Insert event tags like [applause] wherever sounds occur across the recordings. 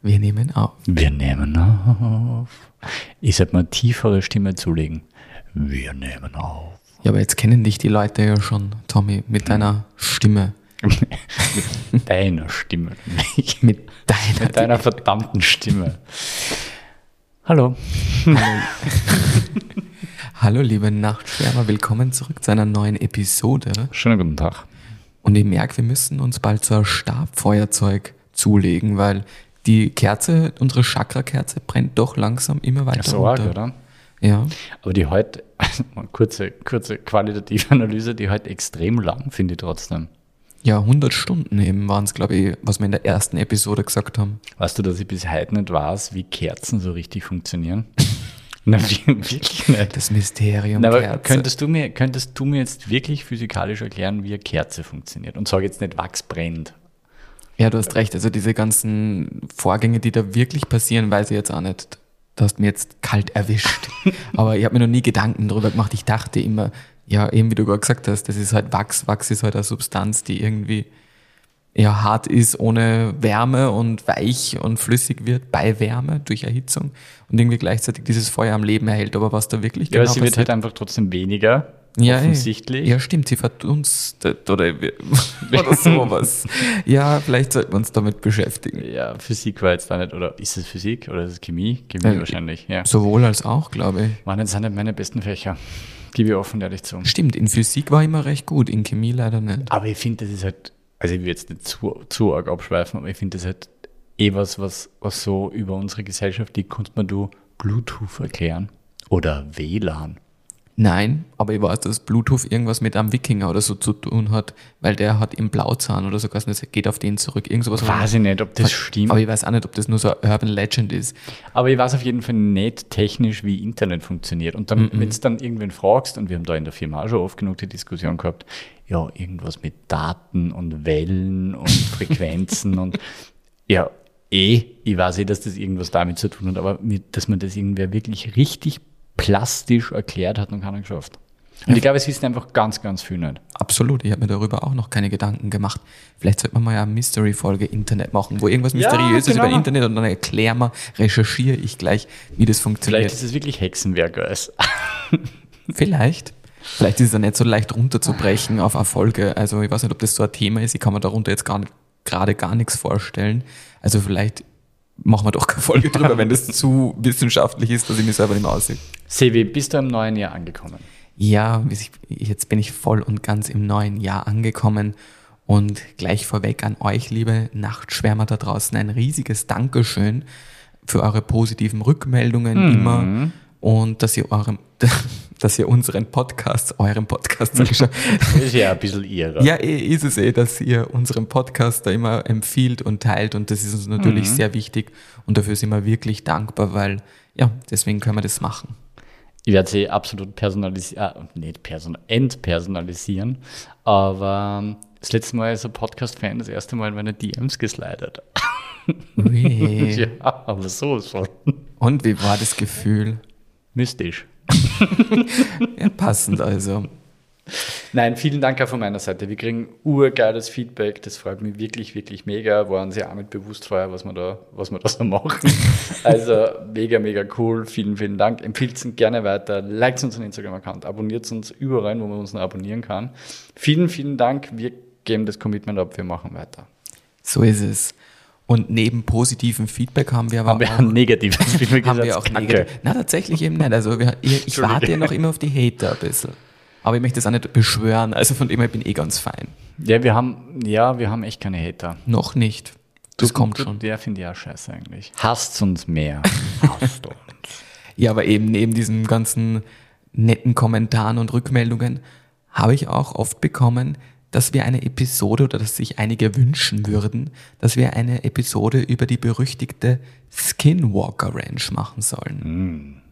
Wir nehmen auf. Wir nehmen auf. Ich sollte mal tiefere Stimme zulegen. Wir nehmen auf. Ja, aber jetzt kennen dich die Leute ja schon, Tommy, mit deiner Stimme. [laughs] Mit deiner Stimme. [laughs] Mit deiner, Mit deiner verdammten Stimme. Hallo. [laughs] Hallo liebe Nachtschwärmer, willkommen zurück zu einer neuen Episode. Schönen guten Tag. Und ich merke, wir müssen uns bald so ein Stabfeuerzeug zulegen, weil die Kerze, unsere Chakra-Kerze brennt doch langsam immer weiter So arg, runter. oder? Ja, Aber die heute, [laughs] also kurze, kurze qualitative [laughs] Analyse, die heute extrem lang, finde ich trotzdem. ja, 100 Stunden eben waren es, glaube ich, was wir in der ersten Episode gesagt haben. Weißt du, dass ich bis heute nicht weiß, wie Kerzen so richtig funktionieren? [laughs] Na, wir- wirklich nicht. Das Mysterium Na, aber Kerze. könntest du, mir, könntest du mir jetzt wirklich physikalisch erklären, wie eine Kerze funktioniert? Und sag jetzt nicht, Wachs brennt. Ja, du hast recht. Also diese ganzen Vorgänge, die da wirklich passieren, weiß ich jetzt auch nicht. Du hast mir jetzt kalt erwischt. [laughs] Aber ich habe mir noch nie Gedanken darüber gemacht. Ich dachte immer, ja, eben wie du gerade gesagt hast, das ist halt Wachs. Wachs ist halt eine Substanz, die irgendwie ja, hart ist ohne Wärme und weich und flüssig wird bei Wärme durch Erhitzung und irgendwie gleichzeitig dieses Feuer am Leben erhält. Aber was da wirklich Ja, genau sie wird halt einfach trotzdem weniger, ja, ey. offensichtlich. Ja, stimmt, sie verdunstet oder, [laughs] oder [laughs] sowas. ja, vielleicht sollten wir uns damit beschäftigen. Ja, Physik war jetzt da nicht, oder ist es Physik oder ist es Chemie? Chemie Äh, wahrscheinlich, ja. Sowohl als auch, glaube ich. Waren jetzt nicht meine besten Fächer. Gebe ich offen ehrlich zu. Stimmt, in Physik war ich immer recht gut, in Chemie leider nicht. Aber ich finde, das ist halt, also ich will jetzt nicht zu, zu arg abschweifen, aber ich finde das halt eh was, was, was so über unsere Gesellschaft liegt, kannst man du Bluetooth erklären. Oder WLAN. Nein, aber ich weiß, dass Bluetooth irgendwas mit einem Wikinger oder so zu tun hat, weil der hat im Blauzahn oder so, das geht auf den zurück. Irgend sowas. Weiß ich nicht, ob das stimmt. Aber ich weiß auch nicht, ob das nur so eine Urban Legend ist. Aber ich weiß auf jeden Fall nicht technisch, wie Internet funktioniert. Und dann, wenn du dann irgendwen fragst, und wir haben da in der Firma auch schon oft genug die Diskussion gehabt, ja, irgendwas mit Daten und Wellen und [laughs] Frequenzen und ja, eh, ich weiß eh, dass das irgendwas damit zu tun hat, aber mit, dass man das irgendwer wirklich richtig plastisch erklärt hat, noch keiner geschafft. Und ich glaube, es wissen einfach ganz, ganz viel nicht. Absolut, ich habe mir darüber auch noch keine Gedanken gemacht. Vielleicht sollte man mal eine Mystery-Folge Internet machen, wo irgendwas Ja, Mysteriöses genau. über Internet und dann erklären wir, recherchiere ich gleich, wie das funktioniert. Vielleicht ist es wirklich Hexenwerk als. [laughs] Vielleicht. Vielleicht ist es ja nicht so leicht runterzubrechen auf Erfolge. Also ich weiß nicht, ob das so ein Thema ist. Ich kann mir darunter jetzt gar gerade gar nichts vorstellen. Also vielleicht machen wir doch keine Folge [laughs] drüber, wenn das zu wissenschaftlich ist, dass ich mir selber nicht mehr aussehe. Sevi, bist du im neuen Jahr angekommen? Ja, jetzt bin ich voll und ganz im neuen Jahr angekommen. Und gleich vorweg an euch, liebe Nachtschwärmer da draußen, ein riesiges Dankeschön für eure positiven Rückmeldungen immer und dass ihr eurem, [laughs] dass ihr unseren Podcast, euren Podcast, sag ich schon, [laughs] ist ja ein bisschen ihrer. ja, eh, ist es eh, dass ihr unseren Podcast da immer empfiehlt und teilt und das ist uns natürlich sehr wichtig und dafür sind wir wirklich dankbar, weil ja, deswegen können wir das machen. Ich werde sie absolut personalisieren, äh, nicht person entpersonalisieren, aber ähm, das letzte Mal ist ein Podcast-Fan das erste Mal meine DMs geslidet. Ui. [laughs] Ja, aber so ist schon Und wie war das Gefühl? Mystisch. [laughs] Ja, passend also. Nein, vielen Dank auch von meiner Seite. Wir kriegen urgeiles Feedback. Das freut mich wirklich, wirklich mega. Waren sie auch mit bewusst vorher, was wir da, was wir da so machen. [laughs] Also mega, mega cool. Vielen, vielen Dank. Empfiehlt uns gerne weiter. Liked unseren Instagram-Account. Abonniert uns überall, wo man uns noch abonnieren kann. Vielen, vielen Dank. Wir geben das Commitment ab. Wir machen weiter. So ist es. Und neben positivem Feedback haben wir aber Haben wir auch, [laughs] negatives [laughs] Feedback haben wir auch negativ. Na, tatsächlich eben nicht. Also wir, ich, ich warte ja noch immer auf die Hater ein bisschen. Aber ich möchte das auch nicht beschwören. Also von dem her bin ich eh ganz fein. Ja, wir haben, ja, wir haben echt keine Hater. Noch nicht. Das kommt schon. Der finde ich auch scheiße eigentlich. Hasst uns mehr. [laughs] Hasst uns. Ja, aber eben neben diesen ganzen netten Kommentaren und Rückmeldungen habe ich auch oft bekommen, dass wir eine Episode oder dass sich einige wünschen würden, dass wir eine Episode über die berüchtigte Skinwalker Ranch machen sollen.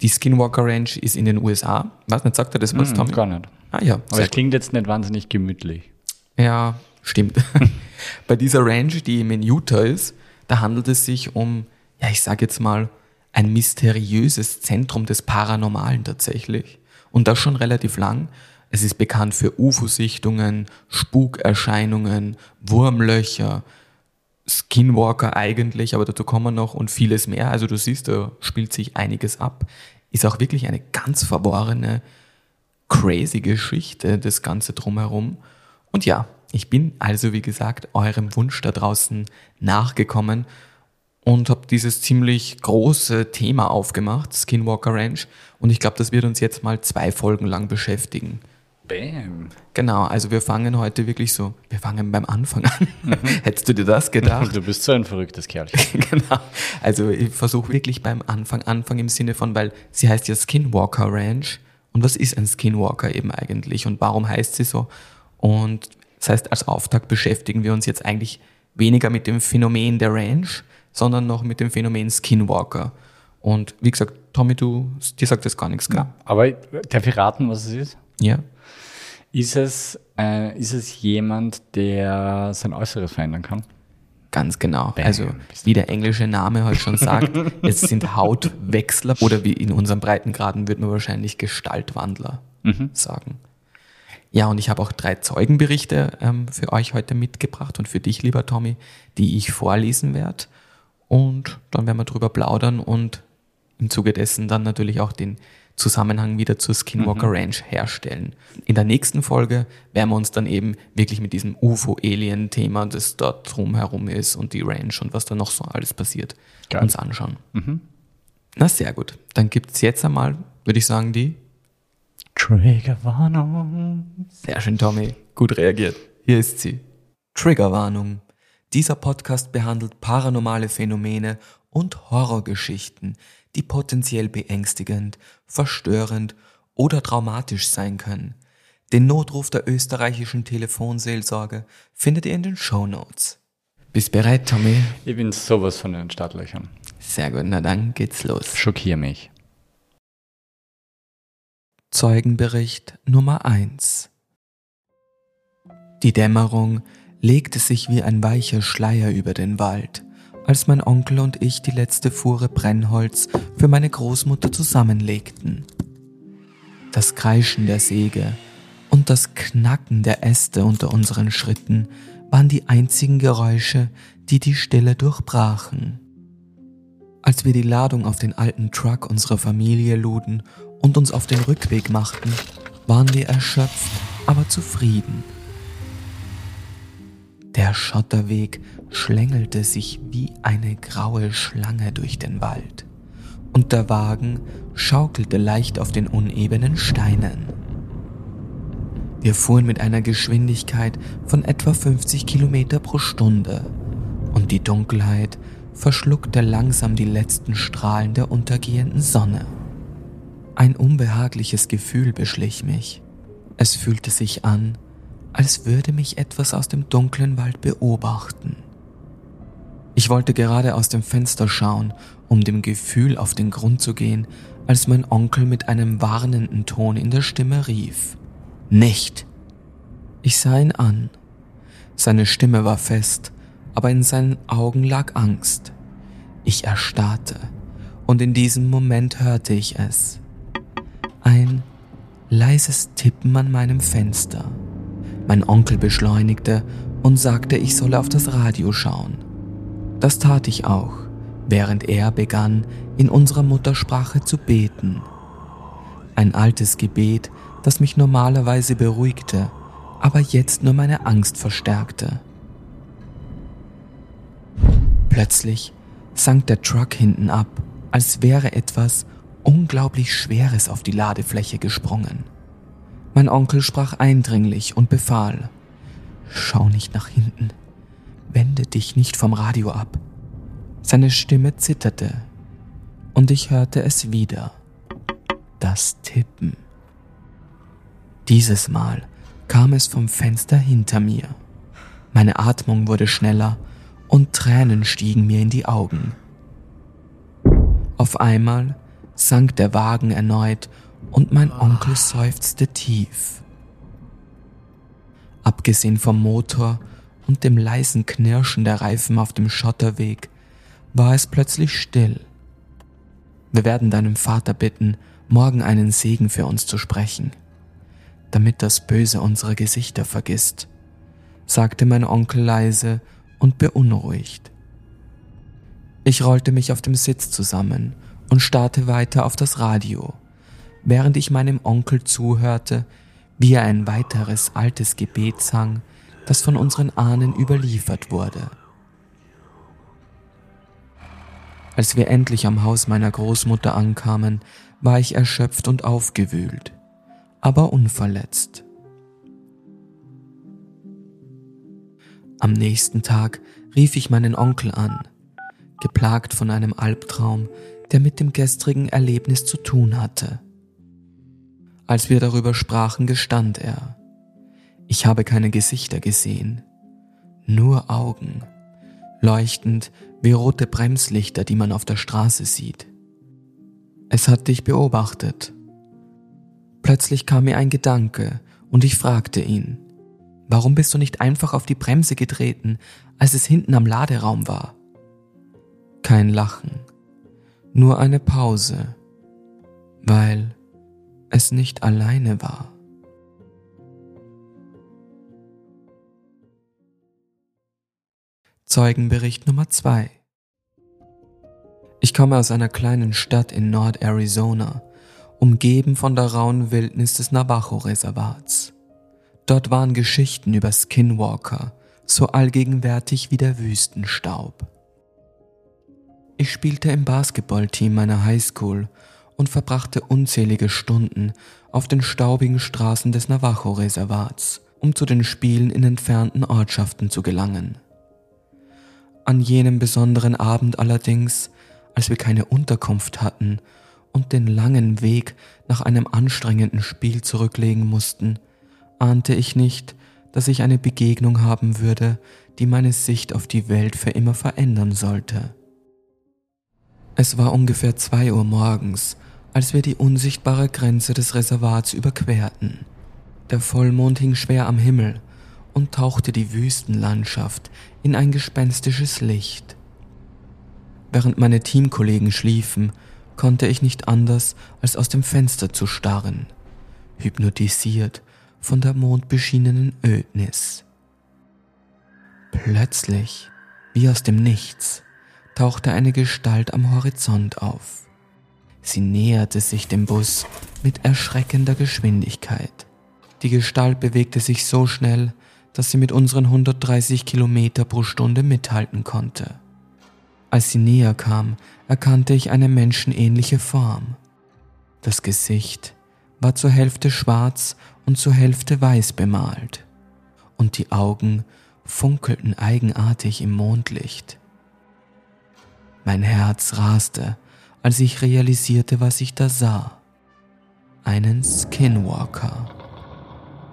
Die Skinwalker Ranch ist in den USA. Was nicht, sagt er das was, Hm, Tommy? gar nicht. Ah ja, Aber es klingt jetzt nicht wahnsinnig gemütlich. ja, stimmt. [laughs] Bei dieser Ranch, die eben in Utah ist, da handelt es sich um, ja, ich sage jetzt mal, ein mysteriöses Zentrum des Paranormalen tatsächlich. Und das schon relativ lang. Es ist bekannt für UFO-Sichtungen, Spukerscheinungen, Wurmlöcher, Skinwalker eigentlich, aber dazu kommen wir noch und vieles mehr. Also du siehst, da spielt sich einiges ab. Ist auch wirklich eine ganz verworrene, crazy Geschichte, das Ganze drumherum. Und ja, ich bin also, wie gesagt, eurem Wunsch da draußen nachgekommen und habe dieses ziemlich große Thema aufgemacht, Skinwalker Ranch. Und ich glaube, das wird uns jetzt mal zwei Folgen lang beschäftigen. Bam. Genau, also wir fangen heute wirklich so, wir fangen beim Anfang an. [laughs] Hättest du dir das gedacht? Du bist so ein verrücktes Kerlchen. [laughs] genau. Also ich versuche wirklich beim Anfang, Anfang im Sinne von, weil sie heißt ja Skinwalker Ranch. Und was ist ein Skinwalker eben eigentlich und warum heißt sie so? Und das heißt, als Auftakt beschäftigen wir uns jetzt eigentlich weniger mit dem Phänomen der Ranch, sondern noch mit dem Phänomen Skinwalker. Und wie gesagt, Tommy, du, dir sagt das gar nichts, gell? Aber darf ich raten, was es ist? Ja. Ist es, äh, ist es jemand, der sein Äußeres verändern kann? Ganz genau. Bam. Also wie der englische Name halt schon sagt, [laughs] es sind Hautwechsler oder wie in unseren Breitengraden wird man wahrscheinlich Gestaltwandler sagen. Ja, und ich habe auch drei Zeugenberichte ähm, für euch heute mitgebracht und für dich, lieber Tommy, die ich vorlesen werde. Und dann werden wir drüber plaudern und im Zuge dessen dann natürlich auch den Zusammenhang wieder zur Skinwalker Ranch herstellen. In der nächsten Folge werden wir uns dann eben wirklich mit diesem UFO-Alien-Thema, das dort drumherum ist und die Ranch und was da noch so alles passiert, Geil. uns anschauen. Na sehr gut. Dann gibt's jetzt einmal, würde ich sagen, die Triggerwarnung. Sehr schön, Tommy. Gut reagiert. Hier ist sie. Triggerwarnung. Dieser Podcast behandelt paranormale Phänomene und Horrorgeschichten, die potenziell beängstigend, verstörend oder traumatisch sein können. Den Notruf der österreichischen Telefonseelsorge findet ihr in den Show Notes. Bist bereit, Tommy? Ich bin sowas von den Startlöchern. Sehr gut, na dann geht's los. Schockier mich. Zeugenbericht Nummer 1 Die Dämmerung legte sich wie ein weicher Schleier über den Wald, als mein Onkel und ich die letzte Fuhre Brennholz für meine Großmutter zusammenlegten. Das Kreischen der Säge und das Knacken der Äste unter unseren Schritten waren die einzigen Geräusche, die die Stille durchbrachen. Als wir die Ladung auf den alten Truck unserer Familie luden und uns auf den Rückweg machten, waren wir erschöpft, aber zufrieden. Der Schotterweg schlängelte sich wie eine graue Schlange durch den Wald und der Wagen schaukelte leicht auf den unebenen Steinen. Wir fuhren mit einer Geschwindigkeit von etwa 50 Kilometer pro Stunde und die Dunkelheit verschluckte langsam die letzten Strahlen der untergehenden Sonne. Ein unbehagliches Gefühl beschlich mich. Es fühlte sich an, als würde mich etwas aus dem dunklen Wald beobachten. Ich wollte gerade aus dem Fenster schauen, um dem Gefühl auf den Grund zu gehen, als mein Onkel mit einem warnenden Ton in der Stimme rief. Nicht! Ich sah ihn an. Seine Stimme war fest, aber in seinen Augen lag Angst. Ich erstarrte, und in diesem Moment hörte ich es. Ein leises Tippen an meinem Fenster. Mein Onkel beschleunigte und sagte, ich solle auf das Radio schauen. Das tat ich auch, während er begann, in unserer Muttersprache zu beten. Ein altes Gebet, das mich normalerweise beruhigte, aber jetzt nur meine Angst verstärkte. Plötzlich sank der Truck hinten ab, als wäre etwas unglaublich Schweres auf die Ladefläche gesprungen. Mein Onkel sprach eindringlich und befahl, Schau nicht nach hinten, wende dich nicht vom Radio ab. Seine Stimme zitterte, und ich hörte es wieder. Das Tippen. Dieses Mal kam es vom Fenster hinter mir. Meine Atmung wurde schneller und Tränen stiegen mir in die Augen. Auf einmal sank der Wagen erneut und mein Onkel seufzte tief. Abgesehen vom Motor und dem leisen Knirschen der Reifen auf dem Schotterweg war es plötzlich still. Wir werden deinem Vater bitten, morgen einen Segen für uns zu sprechen, damit das Böse unsere Gesichter vergisst, sagte mein Onkel leise und beunruhigt. Ich rollte mich auf dem Sitz zusammen und starrte weiter auf das Radio, während ich meinem Onkel zuhörte, wie er ein weiteres altes Gebet sang, das von unseren Ahnen überliefert wurde. Als wir endlich am Haus meiner Großmutter ankamen, war ich erschöpft und aufgewühlt, aber unverletzt. Am nächsten Tag rief ich meinen Onkel an, geplagt von einem Albtraum, der mit dem gestrigen Erlebnis zu tun hatte. Als wir darüber sprachen, gestand er, ich habe keine Gesichter gesehen, nur Augen, leuchtend wie rote Bremslichter, die man auf der Straße sieht. Es hat dich beobachtet. Plötzlich kam mir ein Gedanke und ich fragte ihn, warum bist du nicht einfach auf die Bremse getreten, als es hinten am Laderaum war? Kein Lachen, nur eine Pause, weil es nicht alleine war. Zeugenbericht Nummer 2 Ich komme aus einer kleinen Stadt in Nord-Arizona, umgeben von der rauen Wildnis des Navajo-Reservats. Dort waren Geschichten über Skinwalker so allgegenwärtig wie der Wüstenstaub. Ich spielte im Basketballteam meiner Highschool und verbrachte unzählige Stunden auf den staubigen Straßen des Navajo-Reservats, um zu den Spielen in entfernten Ortschaften zu gelangen. An jenem besonderen Abend allerdings, als wir keine Unterkunft hatten und den langen Weg nach einem anstrengenden Spiel zurücklegen mussten, ahnte ich nicht, dass ich eine Begegnung haben würde, die meine Sicht auf die Welt für immer verändern sollte. Es war ungefähr zwei Uhr morgens, als wir die unsichtbare Grenze des Reservats überquerten. Der Vollmond hing schwer am Himmel und tauchte die Wüstenlandschaft in ein gespenstisches Licht. Während meine Teamkollegen schliefen, konnte ich nicht anders, als aus dem Fenster zu starren, hypnotisiert von der mondbeschienenen Ödnis. Plötzlich, wie aus dem Nichts, tauchte eine Gestalt am Horizont auf. Sie näherte sich dem Bus mit erschreckender Geschwindigkeit. Die Gestalt bewegte sich so schnell, dass sie mit unseren 130 Kilometer pro Stunde mithalten konnte. Als sie näher kam, erkannte ich eine menschenähnliche Form. Das Gesicht war zur Hälfte schwarz und zur Hälfte weiß bemalt, und die Augen funkelten eigenartig im Mondlicht. Mein Herz raste, als ich realisierte, was ich da sah. Einen Skinwalker.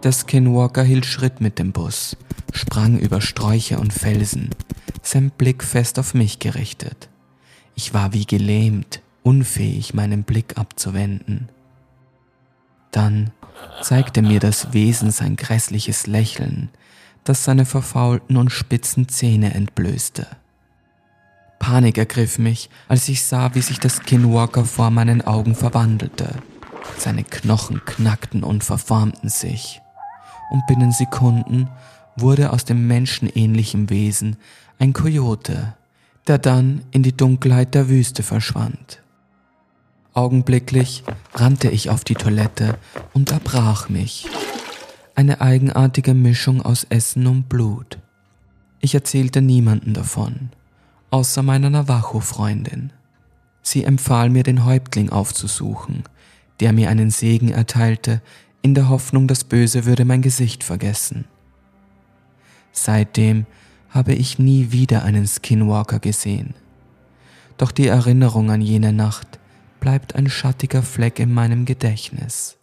Der Skinwalker hielt Schritt mit dem Bus, sprang über Sträucher und Felsen, sein Blick fest auf mich gerichtet. Ich war wie gelähmt, unfähig, meinen Blick abzuwenden. Dann zeigte mir das Wesen sein grässliches Lächeln, das seine verfaulten und spitzen Zähne entblößte. Panik ergriff mich, als ich sah, wie sich der Skinwalker vor meinen Augen verwandelte. Seine Knochen knackten und verformten sich und binnen Sekunden wurde aus dem menschenähnlichen Wesen ein Kojote, der dann in die Dunkelheit der Wüste verschwand. Augenblicklich rannte ich auf die Toilette und erbrach mich. Eine eigenartige Mischung aus Essen und Blut. Ich erzählte niemanden davon, außer meiner Navajo-Freundin. Sie empfahl mir, den Häuptling aufzusuchen, der mir einen Segen erteilte, in der Hoffnung, das Böse würde mein Gesicht vergessen. Seitdem habe ich nie wieder einen Skinwalker gesehen. Doch die Erinnerung an jene Nacht bleibt ein schattiger Fleck in meinem Gedächtnis.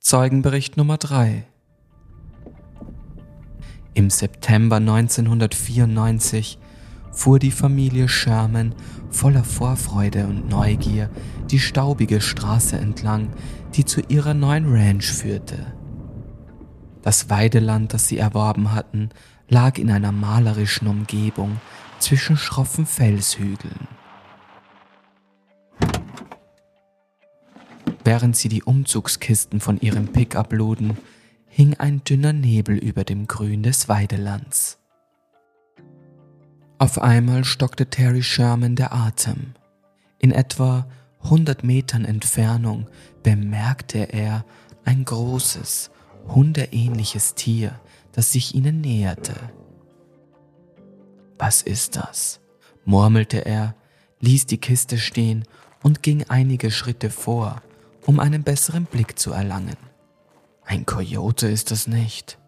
Zeugenbericht Nummer 3 Im September 1994 fuhr die Familie Sherman voller Vorfreude und Neugier die staubige Straße entlang, die zu ihrer neuen Ranch führte. Das Weideland, das sie erworben hatten, lag in einer malerischen Umgebung zwischen schroffen Felshügeln. Während sie die Umzugskisten von ihrem Pickup luden, hing ein dünner Nebel über dem Grün des Weidelands. Auf einmal stockte Terry Sherman der Atem. In etwa 100 Metern Entfernung bemerkte er ein großes, hundeähnliches Tier, das sich ihnen näherte. Was ist das? murmelte er, ließ die Kiste stehen und ging einige Schritte vor, um einen besseren Blick zu erlangen. Ein Kojote ist es nicht.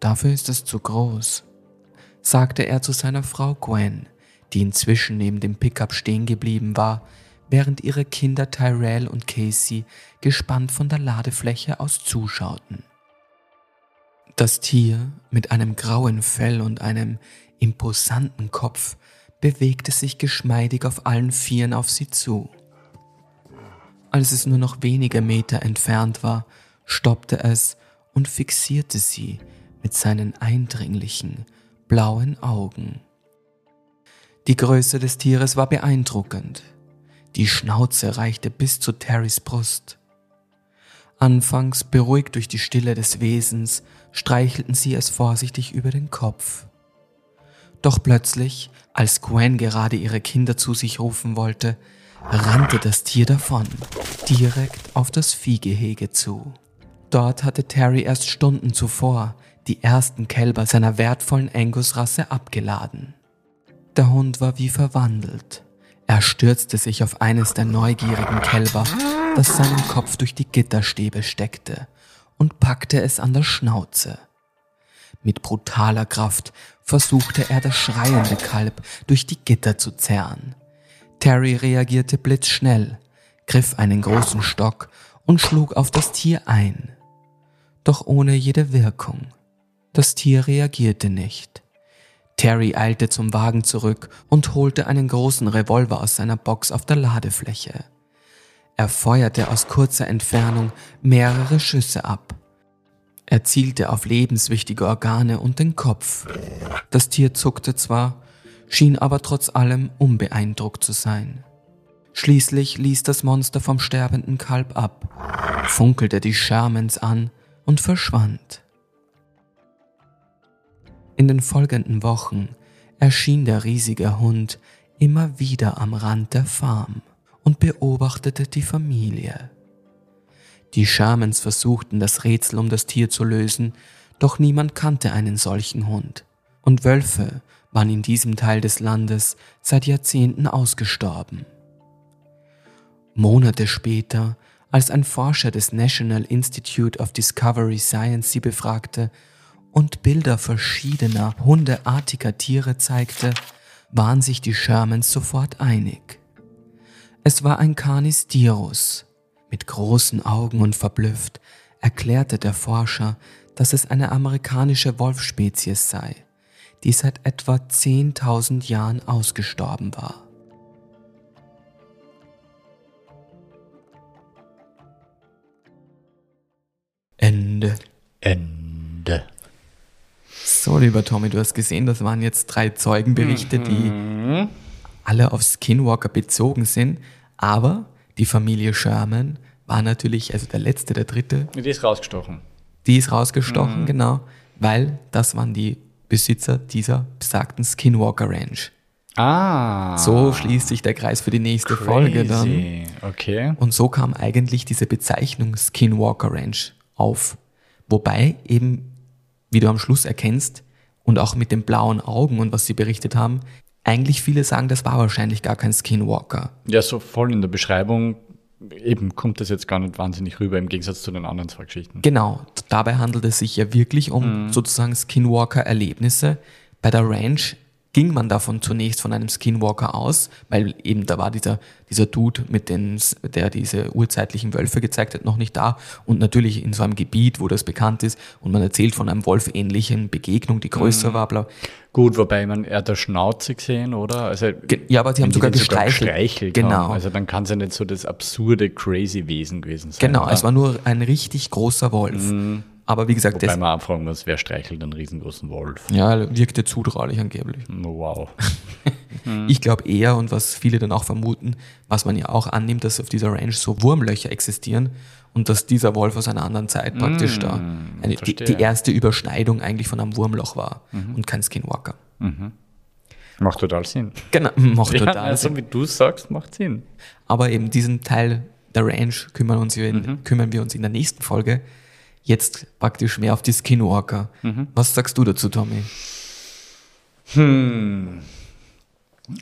Dafür ist es zu groß, sagte er zu seiner Frau Gwen, die inzwischen neben dem Pickup stehen geblieben war, während ihre Kinder Tyrell und Casey gespannt von der Ladefläche aus zuschauten. Das Tier mit einem grauen Fell und einem imposanten Kopf bewegte sich geschmeidig auf allen Vieren auf sie zu. Als es nur noch wenige Meter entfernt war, stoppte es und fixierte sie mit seinen eindringlichen, blauen Augen. Die Größe des Tieres war beeindruckend. Die Schnauze reichte bis zu Terrys Brust. Anfangs beruhigt durch die Stille des Wesens, streichelten sie es vorsichtig über den Kopf. Doch plötzlich, als Gwen gerade ihre Kinder zu sich rufen wollte, rannte das Tier davon, direkt auf das Viehgehege zu. Dort hatte Terry erst Stunden zuvor die ersten Kälber seiner wertvollen Angus-Rasse abgeladen. Der Hund war wie verwandelt. Er stürzte sich auf eines der neugierigen Kälber, das seinen Kopf durch die Gitterstäbe steckte, und packte es an der Schnauze. Mit brutaler Kraft versuchte er das schreiende Kalb durch die Gitter zu zerren. Terry reagierte blitzschnell, griff einen großen Stock und schlug auf das Tier ein. Doch ohne jede Wirkung. Das Tier reagierte nicht. Terry eilte zum Wagen zurück und holte einen großen Revolver aus seiner Box auf der Ladefläche. Er feuerte aus kurzer Entfernung mehrere Schüsse ab. Er zielte auf lebenswichtige Organe und den Kopf. Das Tier zuckte zwar, schien aber trotz allem unbeeindruckt zu sein. Schließlich ließ das Monster vom sterbenden Kalb ab, funkelte die Shermans an und verschwand. In den folgenden Wochen erschien der riesige Hund immer wieder am Rand der Farm und beobachtete die Familie. Die Shamans versuchten das Rätsel um das Tier zu lösen, doch niemand kannte einen solchen Hund. Und Wölfe waren in diesem Teil des Landes seit Jahrzehnten ausgestorben. Monate später, als ein Forscher des National Institute of Discovery Science sie befragte und Bilder verschiedener hundeartiger Tiere zeigte, waren sich die Shermans sofort einig. Es war ein Canis dirus. Mit großen Augen und verblüfft erklärte der Forscher, dass es eine amerikanische Wolfspezies sei, die seit etwa 10.000 Jahren ausgestorben war. Ende. Ende. So, lieber Tommy, du hast gesehen, das waren jetzt drei Zeugenberichte, die Mhm. alle auf Skinwalker bezogen sind, aber die Familie Sherman war natürlich, also der letzte, der dritte, Die ist rausgestochen. die ist rausgestochen, Mhm. genau, weil das waren die Besitzer dieser besagten Skinwalker Ranch. Ah. So schließt sich der Kreis für die nächste Folge dann. Crazy. Okay. Und so kam eigentlich diese Bezeichnung Skinwalker Ranch auf. Wobei eben, wie du am Schluss erkennst, und auch mit den blauen Augen und was sie berichtet haben, eigentlich viele sagen, das war wahrscheinlich gar kein Skinwalker. Ja, so voll in der Beschreibung eben kommt das jetzt gar nicht wahnsinnig rüber im Gegensatz zu den anderen zwei Geschichten. Genau, dabei handelt es sich ja wirklich um sozusagen Skinwalker-Erlebnisse. Bei der Ranch ging man davon zunächst von einem Skinwalker aus, weil eben da war dieser, dieser Dude, mit den, der diese urzeitlichen Wölfe gezeigt hat, noch nicht da. Und natürlich in so einem Gebiet, wo das bekannt ist und man erzählt von einem wolfähnlichen Begegnung, die größer mhm. war, bla. Gut, wobei man er hat der Schnauze gesehen, oder? Also, ja, aber sie haben sogar gestreichelt. Sogar gestreichelt genau. Haben. Also dann kann es ja nicht so das absurde, crazy Wesen gewesen sein. Genau, oder? es war nur ein richtig großer Wolf. Mhm. Aber wie gesagt, Wobei das. man anfragen muss, wer streichelt einen riesengroßen Wolf? Ja, wirkte zutraulich angeblich. Wow. [laughs] ich glaube eher, und was viele dann auch vermuten, was man ja auch annimmt, dass auf dieser Range so Wurmlöcher existieren und dass dieser Wolf aus einer anderen Zeit praktisch mm, da eine, die, die, erste Überschneidung eigentlich von einem Wurmloch war mhm. und kein Skinwalker. Mhm. Macht total Sinn. Genau, [laughs] macht ja, total also, Sinn. wie du sagst, macht Sinn. Aber eben diesen Teil der Range kümmern, uns in, mhm. kümmern wir uns in der nächsten Folge jetzt praktisch mehr auf die Skinwalker. Mhm. Was sagst du dazu, Tommy? Hm.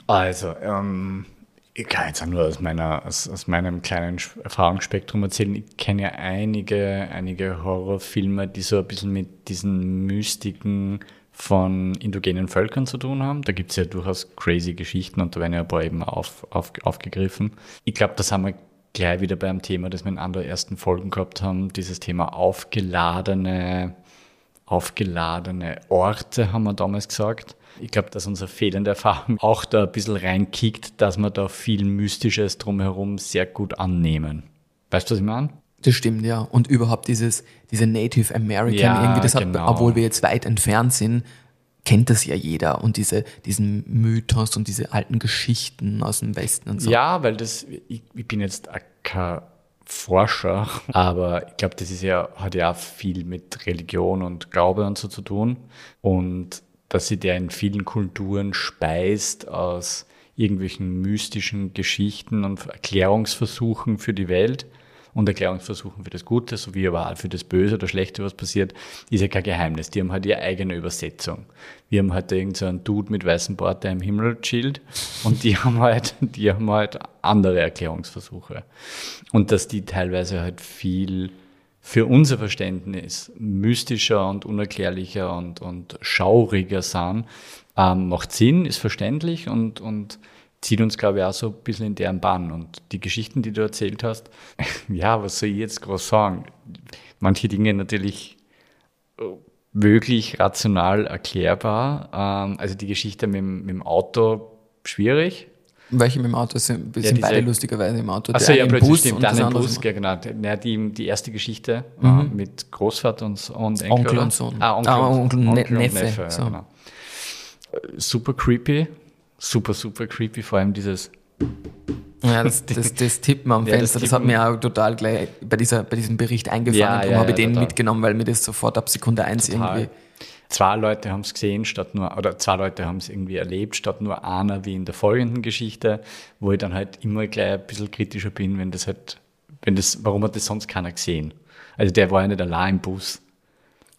Also, ähm, ich kann jetzt auch nur aus, meiner, aus, aus meinem kleinen Erfahrungsspektrum erzählen. Ich kenne ja einige, einige Horrorfilme, die so ein bisschen mit diesen Mystiken von indogenen Völkern zu tun haben. Da gibt es ja durchaus crazy Geschichten und da werden ja ein paar eben auf, auf, aufgegriffen. Ich glaube, das haben wir gleich wieder beim Thema, das wir in anderen ersten Folgen gehabt haben, dieses Thema aufgeladene, aufgeladene Orte, haben wir damals gesagt. Ich glaube, dass unsere fehlende Erfahrung auch da ein bisschen reinkickt, dass wir da viel Mystisches drumherum sehr gut annehmen. Weißt du, was ich meine? Das stimmt, ja. Und überhaupt dieses, diese Native American, ja, irgendwie, das hat, genau. obwohl wir jetzt weit entfernt sind, kennt das ja jeder und diese, diesen Mythos und diese alten Geschichten aus dem Westen und so. Ja, weil das, ich, ich bin jetzt kein Forscher, [laughs] aber ich glaube, das ist ja, hat ja viel mit Religion und Glaube und so zu tun. Und dass sie der in vielen Kulturen speist aus irgendwelchen mystischen Geschichten und Erklärungsversuchen für die Welt und Erklärungsversuchen für das Gute sowie aber auch für das Böse oder Schlechte, was passiert, ist ja kein Geheimnis. Die haben halt ihre eigene Übersetzung. Wir haben halt irgendeinen so Dude mit weißem Bart, der im Himmel chillt und die [laughs] haben halt, die haben halt andere Erklärungsversuche. Und dass die teilweise halt viel für unser Verständnis mystischer und unerklärlicher und, und schauriger sind, ähm, macht Sinn, ist verständlich und, und zieht uns, glaube ich, auch so ein bisschen in deren Bahn. Und die Geschichten, die du erzählt hast, [laughs] ja, was soll ich jetzt groß sagen? Manche Dinge natürlich wirklich rational erklärbar. Ähm, also die Geschichte mit, mit dem Auto schwierig. Welche mit dem Auto sind? Wir ja, sind beide lustigerweise im Auto. Achso, ja, plötzlich Bus stimmt. Dann im Bus, ja, genau. Ja, die, die erste Geschichte mhm. äh, mit Großvater und, und Enkel. Onkel und Sohn. Ah, Onkel, ah, Onkel, Onkel, Onkel Neffe. Und Neffe so. genau. Super creepy super, super creepy, vor allem dieses. Ja, das, das, das [laughs] Tippen am ja, Fenster, das, das, hat mir auch total gleich bei, dieser, bei diesem Bericht eingefangen. Ja, Darum ja, habe ich den total. mitgenommen, weil mir das sofort ab Sekunde eins total. irgendwie. Zwei Leute haben es gesehen, statt nur, oder zwei Leute haben es irgendwie erlebt, statt nur einer wie in der folgenden Geschichte, wo ich dann halt immer gleich ein bisschen kritischer bin, wenn das halt, wenn das, warum hat das sonst keiner gesehen? Also der war ja nicht allein im Bus.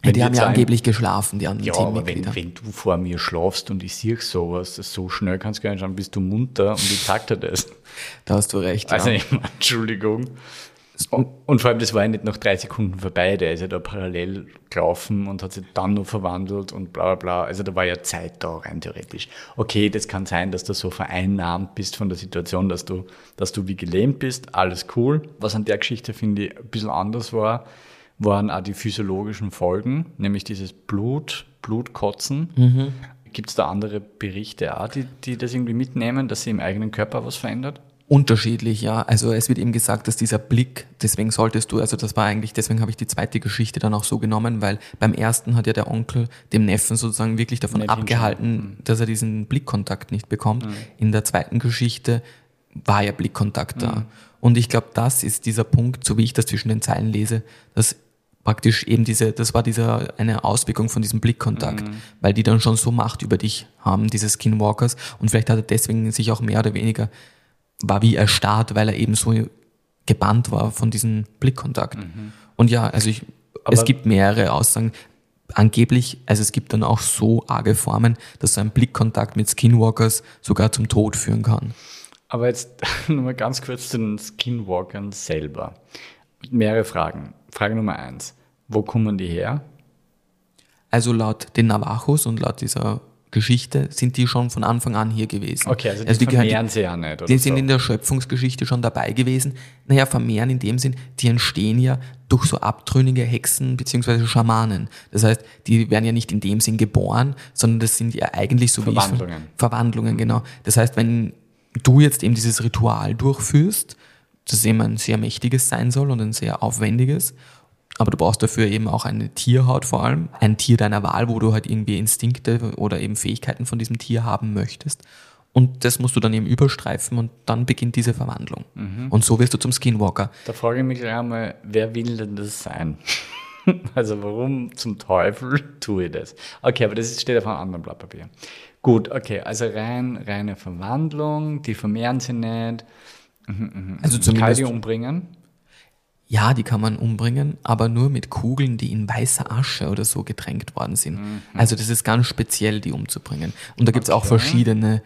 Ja, die haben ja angeblich geschlafen, die anderen ja, aber wenn, wenn du vor mir schlafst und ich sehe sowas, so schnell kannst du gar nicht schauen, bist du munter und ich sag dir das. Da hast du recht. Also, ja. Entschuldigung. Und vor allem, das war ja nicht nach drei Sekunden vorbei, der ist ja da parallel gelaufen und hat sich dann noch verwandelt und bla bla bla. Also da war ja Zeit da rein theoretisch. Okay, das kann sein, dass du so vereinnahmt bist von der Situation, dass du, dass du wie gelähmt bist, alles cool. Was an der Geschichte, finde ich, ein bisschen anders war, waren auch die physiologischen Folgen, nämlich dieses Blut, Blutkotzen. Mhm. Gibt es da andere Berichte auch, die, die das irgendwie mitnehmen, dass sie im eigenen Körper was verändert? Unterschiedlich, ja. Also es wird eben gesagt, dass dieser Blick, deswegen solltest du, also das war eigentlich, deswegen habe ich die zweite Geschichte dann auch so genommen, weil beim ersten hat ja der Onkel dem Neffen sozusagen wirklich davon nicht abgehalten, mhm. dass er diesen Blickkontakt nicht bekommt. Mhm. In der zweiten Geschichte war ja Blickkontakt da. Mhm. Und ich glaube, das ist dieser Punkt, so wie ich das zwischen den Zeilen lese, dass praktisch eben diese, das war dieser, eine Auswirkung von diesem Blickkontakt, mhm. weil die dann schon so Macht über dich haben, diese Skinwalkers. Und vielleicht hat er deswegen sich auch mehr oder weniger, war wie erstarrt, weil er eben so gebannt war von diesem Blickkontakt. Mhm. Und ja, also ich, es gibt mehrere Aussagen. Angeblich, also es gibt dann auch so arge Formen, dass so ein Blickkontakt mit Skinwalkers sogar zum Tod führen kann. Aber jetzt [laughs] nochmal ganz kurz zu den Skinwalkern selber. Mehrere Fragen. Frage Nummer eins. Wo kommen die her? Also laut den Navajos und laut dieser Geschichte sind die schon von Anfang an hier gewesen. Okay, also die, gehören- vermehren sie ja nicht. Oder die sind so. in der Schöpfungsgeschichte schon dabei gewesen. Naja, vermehren in dem Sinn, die entstehen ja durch so abtrünnige Hexen beziehungsweise Schamanen. Das heißt, die werden ja nicht in dem Sinn geboren, sondern das sind ja eigentlich so wie ich Verwandlungen. Verwandlungen, genau. Das heißt, wenn du jetzt eben dieses Ritual durchführst, das eben ein sehr mächtiges sein soll und ein sehr aufwendiges, aber du brauchst dafür eben auch eine Tierhaut vor allem, ein Tier deiner Wahl, wo du halt irgendwie Instinkte oder eben Fähigkeiten von diesem Tier haben möchtest. Und das musst du dann eben überstreifen und dann beginnt diese Verwandlung. Und so wirst du zum Skinwalker. Da frage ich mich gleich einmal, wer will denn das sein? [laughs] also warum zum Teufel tue ich das? Okay, aber das steht auf einem anderen Blatt Papier. Gut, okay, also rein, reine Verwandlung, die vermehren sie nicht. Also Kann ich zumindest, die umbringen? ja, die kann man umbringen, aber nur mit Kugeln, die in weißer Asche oder so getränkt worden sind. Also das ist ganz speziell, die umzubringen. Und da gibt es auch verschiedene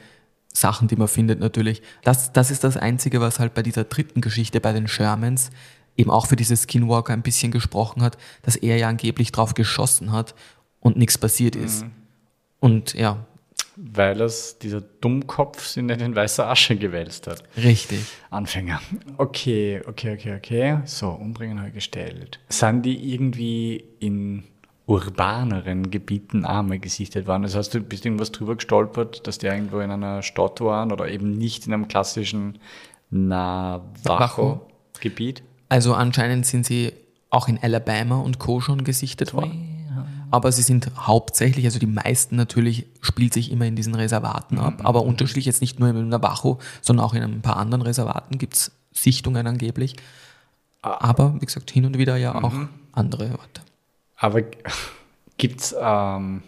Sachen, die man findet natürlich. Das, das ist das Einzige, was halt bei dieser dritten Geschichte bei den Shermans eben auch für diese Skinwalker ein bisschen gesprochen hat, dass er ja angeblich drauf geschossen hat und nichts passiert ist. Und ja, Weil es dieser Dummkopf sich nicht in weißer Asche gewälzt hat. richtig. Anfänger. Okay, okay, okay, okay. So, umbringen habe gestellt. Sind die irgendwie in urbaneren Gebieten einmal gesichtet worden? Das heißt, du bist irgendwas drüber gestolpert, dass die irgendwo in einer Stadt waren oder eben nicht in einem klassischen Navajo-Gebiet? Also anscheinend sind sie auch in Alabama und Co. schon gesichtet worden. Aber sie sind hauptsächlich, also die meisten natürlich, spielt sich immer in diesen Reservaten ab. Aber unterschiedlich jetzt nicht nur im Navajo, sondern auch in ein paar anderen Reservaten gibt es Sichtungen angeblich. Aber wie gesagt, hin und wieder ja auch andere Orte. Aber gibt's, ähm,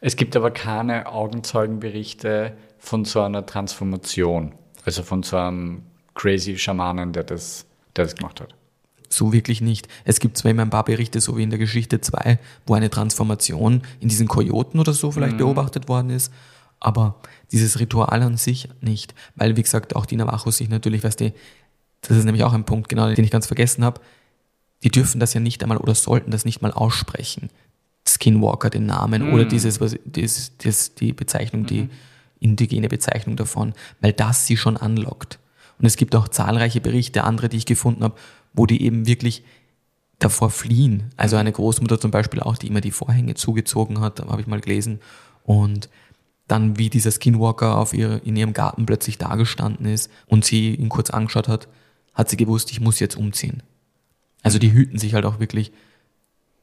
es gibt aber keine Augenzeugenberichte von so einer Transformation. Also von so einem crazy Schamanen, der das, der das gemacht hat. So wirklich nicht. Es gibt zwar immer ein paar Berichte, so wie in der Geschichte 2, wo eine Transformation in diesen Kojoten oder so vielleicht beobachtet worden ist, aber dieses Ritual an sich nicht. Weil, wie gesagt, auch die Navajos sich natürlich, weißt du, das ist nämlich auch ein Punkt, genau, den ich ganz vergessen habe, die dürfen das ja nicht einmal oder sollten das nicht mal aussprechen. Skinwalker, den Namen oder dieses, was, das, das, die Bezeichnung, die indigene Bezeichnung davon, weil das sie schon anlockt. Und es gibt auch zahlreiche Berichte, andere, die ich gefunden habe, wo die eben wirklich davor fliehen. Also eine Großmutter zum Beispiel auch, die immer die Vorhänge zugezogen hat, habe ich mal gelesen. Und dann, wie dieser Skinwalker auf ihr, in ihrem Garten plötzlich dagestanden ist und sie ihn kurz angeschaut hat, hat sie gewusst, ich muss jetzt umziehen. Also die hüten sich halt auch wirklich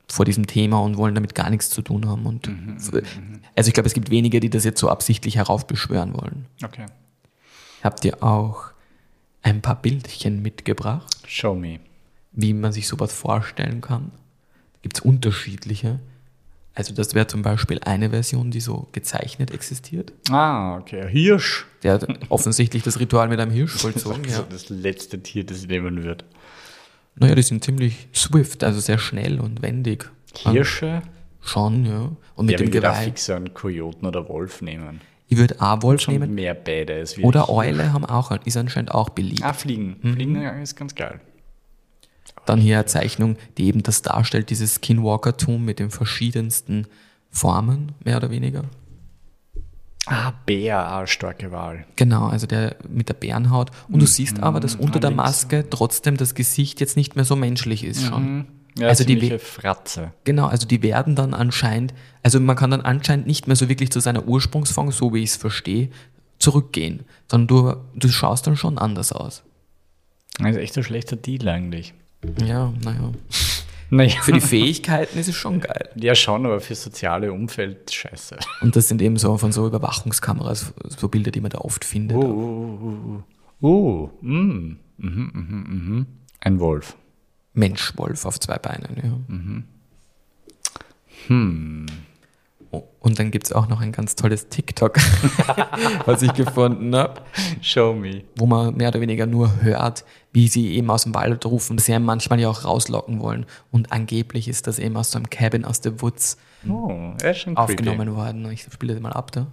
vor diesem Thema und wollen damit gar nichts zu tun haben. Und also ich glaube, es gibt wenige, die das jetzt so absichtlich heraufbeschwören wollen. Okay. Habt ihr auch ein paar Bildchen mitgebracht, Show me. wie man sich sowas vorstellen kann? Gibt es unterschiedliche? Also das wäre zum Beispiel eine Version, die so gezeichnet existiert. Ah, okay. Hirsch. Der hat offensichtlich das Ritual mit einem Hirsch vollzogen. Das Ja. das letzte Tier, das ich nehmen würde. Naja, die sind ziemlich swift, also sehr schnell und wendig. Hirsche? Schon, ja. Und mit Ja, dem ich Geweih. fix so einen Kojoten oder Wolf nehmen. Ich würde auch Wolf Schon nehmen. mehr Badass. wie Oder. Eule haben auch, ist anscheinend auch beliebt. Ah, Fliegen. Mhm. Fliegen ist ganz geil. Dann hier eine Zeichnung, die eben das darstellt, dieses Skinwalker-Tum mit den verschiedensten Formen, mehr oder weniger. Ah, Bär, auch starke Wahl. Genau, also der mit der Bärenhaut. Und du siehst aber, dass unter der links. Maske trotzdem das Gesicht jetzt nicht mehr so menschlich ist schon. Ja, Also die Fratze. Genau, also die werden dann anscheinend, also man kann dann anscheinend nicht mehr so wirklich zu seiner Ursprungsform, so wie ich es verstehe, zurückgehen, sondern du, du schaust dann schon anders aus. Das ist echt ein schlechter Deal eigentlich. Ja, naja. [laughs] Naja. Für die Fähigkeiten ist es schon geil. Ja, schon, aber für soziale Umfeld scheiße. [laughs] Und das sind eben so von so Überwachungskameras, so Bilder, die man da oft findet. Oh, oh, oh, oh. oh. Mm. Mhm, mhm, mhm. Ein Wolf. Mensch-Wolf auf zwei Beinen, ja. Mhm. Hm. Oh, Und dann gibt es auch noch ein ganz tolles TikTok, [laughs] was ich gefunden habe, Show me. wo man mehr oder weniger nur hört, wie sie eben aus dem Wald rufen, dass sie einen manchmal ja auch rauslocken wollen. Und angeblich ist das eben aus so einem Cabin aus the Woods Oh, aufgenommen worden. Ich spiele das mal ab da.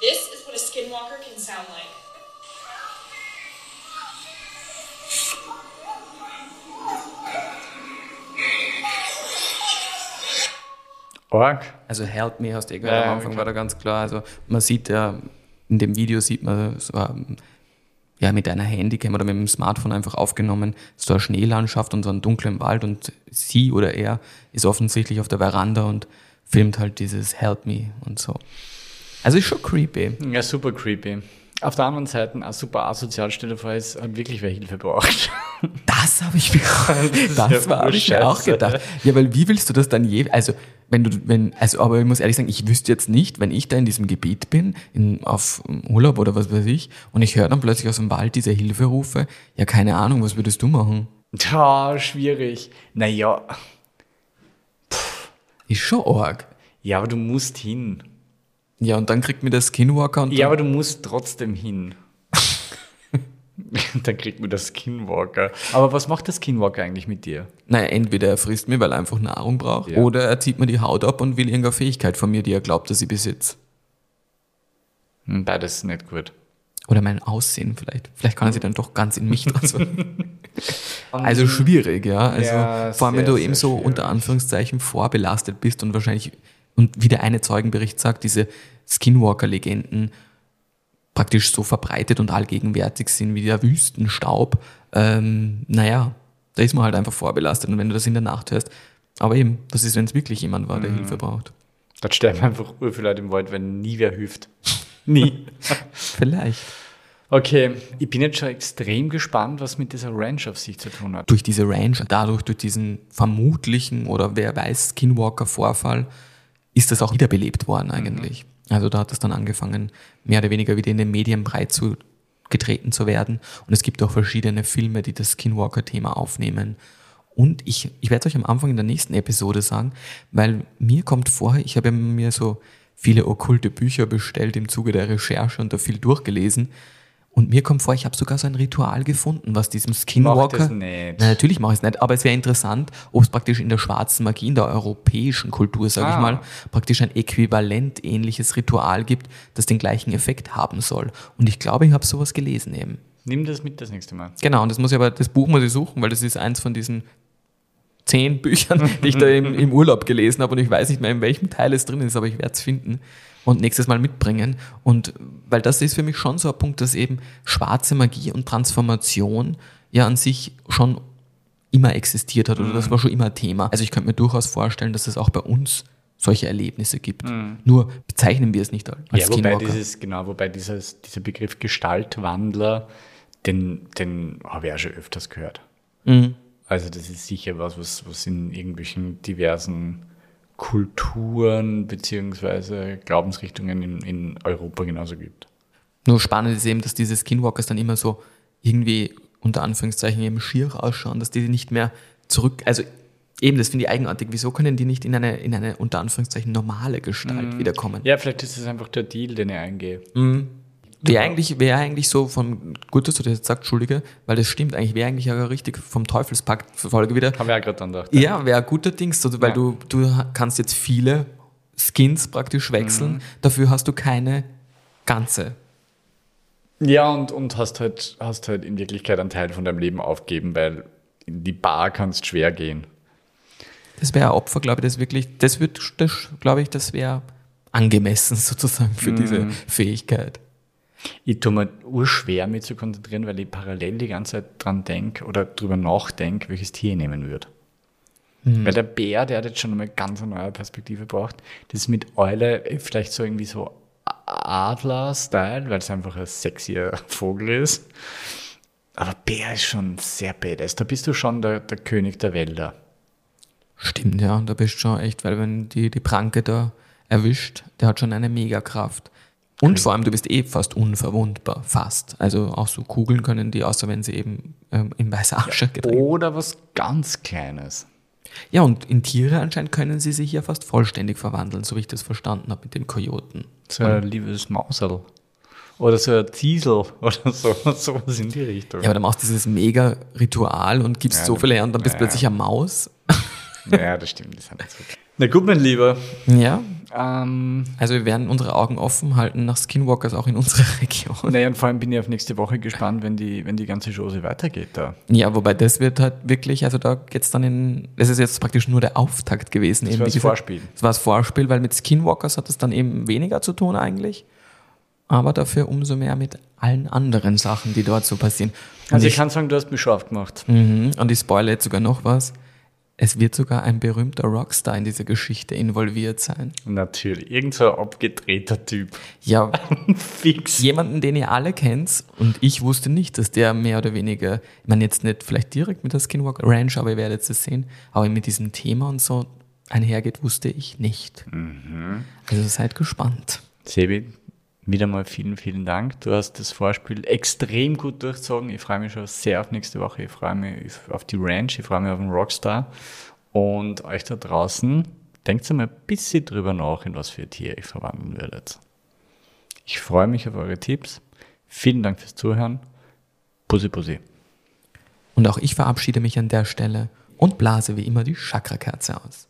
This Org. Also Help Me hast du eh gehört, Ja, am Anfang klar. war da ganz klar. Also man sieht ja, in dem Video sieht man so ja, mit einer Handycam oder mit dem Smartphone einfach aufgenommen, so eine Schneelandschaft und so einen dunklen Wald und sie oder er ist offensichtlich auf der Veranda und filmt halt dieses Help Me und so. Also ist schon creepy. Ja, super creepy. Auf der anderen Seite, auch super asozial, stell dir vor, es hat wirklich wer Hilfe braucht. Das habe ich [laughs] ist das ja war, habe ich mir auch gedacht. Ja, weil wie willst du das dann je, also wenn du, wenn, also aber ich muss ehrlich sagen, ich wüsste jetzt nicht, wenn ich da in diesem Gebiet bin, in, auf Urlaub oder was weiß ich, und ich höre dann plötzlich aus dem Wald diese Hilferufe, ja keine Ahnung, was würdest du machen? Ja, schwierig. Naja, Ist schon arg. ja, aber du musst hin. Ja, und dann kriegt mir der Skinwalker und Ja, aber du musst trotzdem hin. [laughs] dann kriegt man das Skinwalker. Aber was macht der Skinwalker eigentlich mit dir? naja, entweder er frisst mir, weil er einfach Nahrung braucht, Ja. oder er zieht mir die Haut ab und will irgendeine Fähigkeit von mir, die er glaubt, dass ich besitze. Hm, Beides nicht gut. Oder mein Aussehen vielleicht. Vielleicht kann er sich dann doch ganz in mich [laughs] transformieren. also schwierig, ja. Also Ja, vor allem, wenn du eben so schwierig. unter Anführungszeichen vorbelastet bist und wahrscheinlich, und wie der eine Zeugenbericht sagt, diese Skinwalker-Legenden praktisch so verbreitet und allgegenwärtig sind wie der Wüstenstaub. Ähm, naja, da ist man halt einfach vorbelastet. Und wenn du das in der Nacht hörst, aber eben, das ist, wenn es wirklich jemand war, der Mhm. Hilfe braucht. Da sterben einfach viele Leute im Wald, wenn nie wer hilft. [laughs] Nie. [laughs] Vielleicht. Okay, ich bin jetzt schon extrem gespannt, was mit dieser Ranch auf sich zu tun hat. durch diese Range, dadurch durch diesen vermutlichen oder wer weiß Skinwalker-Vorfall, ist das auch wiederbelebt worden eigentlich. Also da hat es dann angefangen, mehr oder weniger wieder in den Medien breit zu, getreten zu werden. Und es gibt auch verschiedene Filme, die das Skinwalker-Thema aufnehmen. Und ich, ich werde es euch am Anfang in der nächsten Episode sagen, weil mir kommt vor, ich habe mir so viele okkulte Bücher bestellt im Zuge der Recherche und da viel durchgelesen. Und mir kommt vor, ich habe sogar so ein Ritual gefunden, was diesem Skinwalker. das nicht. Na, natürlich mache ich es nicht, aber es wäre interessant, ob es praktisch in der schwarzen Magie, in der europäischen Kultur, sage ich Ah. mal, praktisch ein äquivalent ähnliches Ritual gibt, das den gleichen Effekt haben soll. Und ich glaube, ich habe sowas gelesen eben. Nimm das mit das nächste Mal. Genau, und das muss ich aber, das Buch muss ich suchen, weil das ist eins von diesen zehn Büchern, [laughs] die ich da im, im Urlaub gelesen habe und ich weiß nicht mehr, in welchem Teil es drin ist, aber ich werde es finden und nächstes Mal mitbringen. Und weil das ist für mich schon so ein Punkt, dass eben schwarze Magie und Transformation ja an sich schon immer existiert hat oder das war schon immer ein Thema. Also ich könnte mir durchaus vorstellen, dass es auch bei uns solche Erlebnisse gibt. Nur bezeichnen wir es nicht als Ja, wobei Skinwalker. dieses, genau, wobei dieses, dieser Begriff Gestaltwandler, den, den habe ich auch schon öfters gehört. Mhm. Also das ist sicher was, was, was in irgendwelchen diversen Kulturen beziehungsweise Glaubensrichtungen in, in Europa genauso gibt. Nur spannend ist eben, dass diese Skinwalkers dann immer so irgendwie unter Anführungszeichen eben schier ausschauen, dass die nicht mehr zurück, also eben, das finde ich eigenartig. Wieso können die nicht in eine, in eine unter Anführungszeichen normale Gestalt wiederkommen? Ja, vielleicht ist es einfach der Deal, den ich eingehe. Wäre eigentlich, wäre eigentlich so von, gut, dass du das jetzt sagst, Entschuldige, weil das stimmt eigentlich, wäre eigentlich ja richtig vom Teufelspakt-Folge wieder. Habe ich auch gerade dann gedacht. Ja, wäre ein guter Dings, so, weil Ja. du, du kannst jetzt viele Skins praktisch wechseln, dafür hast du keine ganze. Ja, und, und hast, halt, hast halt in Wirklichkeit einen Teil von deinem Leben aufgeben, weil in die Bar kannst schwer gehen. Das wäre ein Opfer, glaube ich, das wirklich, das wird, das, glaube ich, das wäre angemessen [laughs] sozusagen für diese Fähigkeit. Ich tue mir urschwer, mich zu konzentrieren, weil ich parallel die ganze Zeit dran denke oder drüber nachdenke, welches Tier ich nehmen würde. Weil der Bär, der hat jetzt schon einmal ganz eine neue Perspektive braucht. Das ist mit Eule vielleicht so irgendwie so Adler-Style, weil es einfach ein sexier Vogel ist. Aber Bär ist schon sehr badass. Da bist du schon der, der König der Wälder. Stimmt, ja, da bist du schon echt, weil wenn die, die Pranke da erwischt, der hat schon eine Megakraft. Und vor allem, du bist eh fast unverwundbar, fast. Also auch so Kugeln können die, außer wenn sie eben ähm, in weiße Asche gedreht Oder was ganz Kleines. Ja, und in Tiere anscheinend können sie sich ja fast vollständig verwandeln, so wie ich das verstanden habe mit den Kojoten. So ein liebes Mausel. Oder so ein Ziesel [laughs] oder so. Sowas in die Richtung. Ja, aber dann machst du dieses Mega-Ritual und gibst Ja, so viele her und dann bist du ja. plötzlich eine Maus. Ja, das stimmt. Das nicht so. [laughs] Na gut, mein Lieber. Ja, Ähm, also wir werden unsere Augen offen halten nach Skinwalkers auch in unserer [laughs] Region. naja, und vor allem bin ich auf nächste Woche gespannt, wenn die, wenn die ganze Chose weitergeht da. Ja, wobei das wird halt wirklich, also da geht's dann in, das ist jetzt praktisch nur der Auftakt gewesen. Das eben, war das gesagt. Vorspiel. Das war das Vorspiel, weil mit Skinwalkers hat es dann eben weniger zu tun eigentlich. Aber dafür umso mehr mit allen anderen Sachen, die dort so passieren. Und, Also ich ich, kann sagen, du hast mich scharf gemacht. mhm, und ich spoilere jetzt sogar noch was. Es wird sogar ein berühmter Rockstar in diese Geschichte involviert sein. Natürlich. Irgend so ein abgedrehter Typ. Ja, [laughs] Fix. jemanden, den ihr alle kennt. Und ich wusste nicht, dass der mehr oder weniger, ich meine jetzt nicht vielleicht direkt mit der Skinwalker Ranch, aber ihr werdet es sehen, aber mit diesem Thema und so einhergeht, wusste ich nicht. Also seid gespannt. Sebi, wieder mal vielen, vielen Dank. Du hast das Vorspiel extrem gut durchzogen. Ich freue mich schon sehr auf nächste Woche. Ich freue mich auf die Ranch. Ich freue mich auf den Rockstar. Und euch da draußen, denkt mal ein bisschen drüber nach, in was für Tier ihr verwandeln würdet. Ich freue mich auf eure Tipps. Vielen Dank fürs Zuhören. Pussy, Pussy. Und auch ich verabschiede mich an der Stelle und blase wie immer die Chakrakerze aus.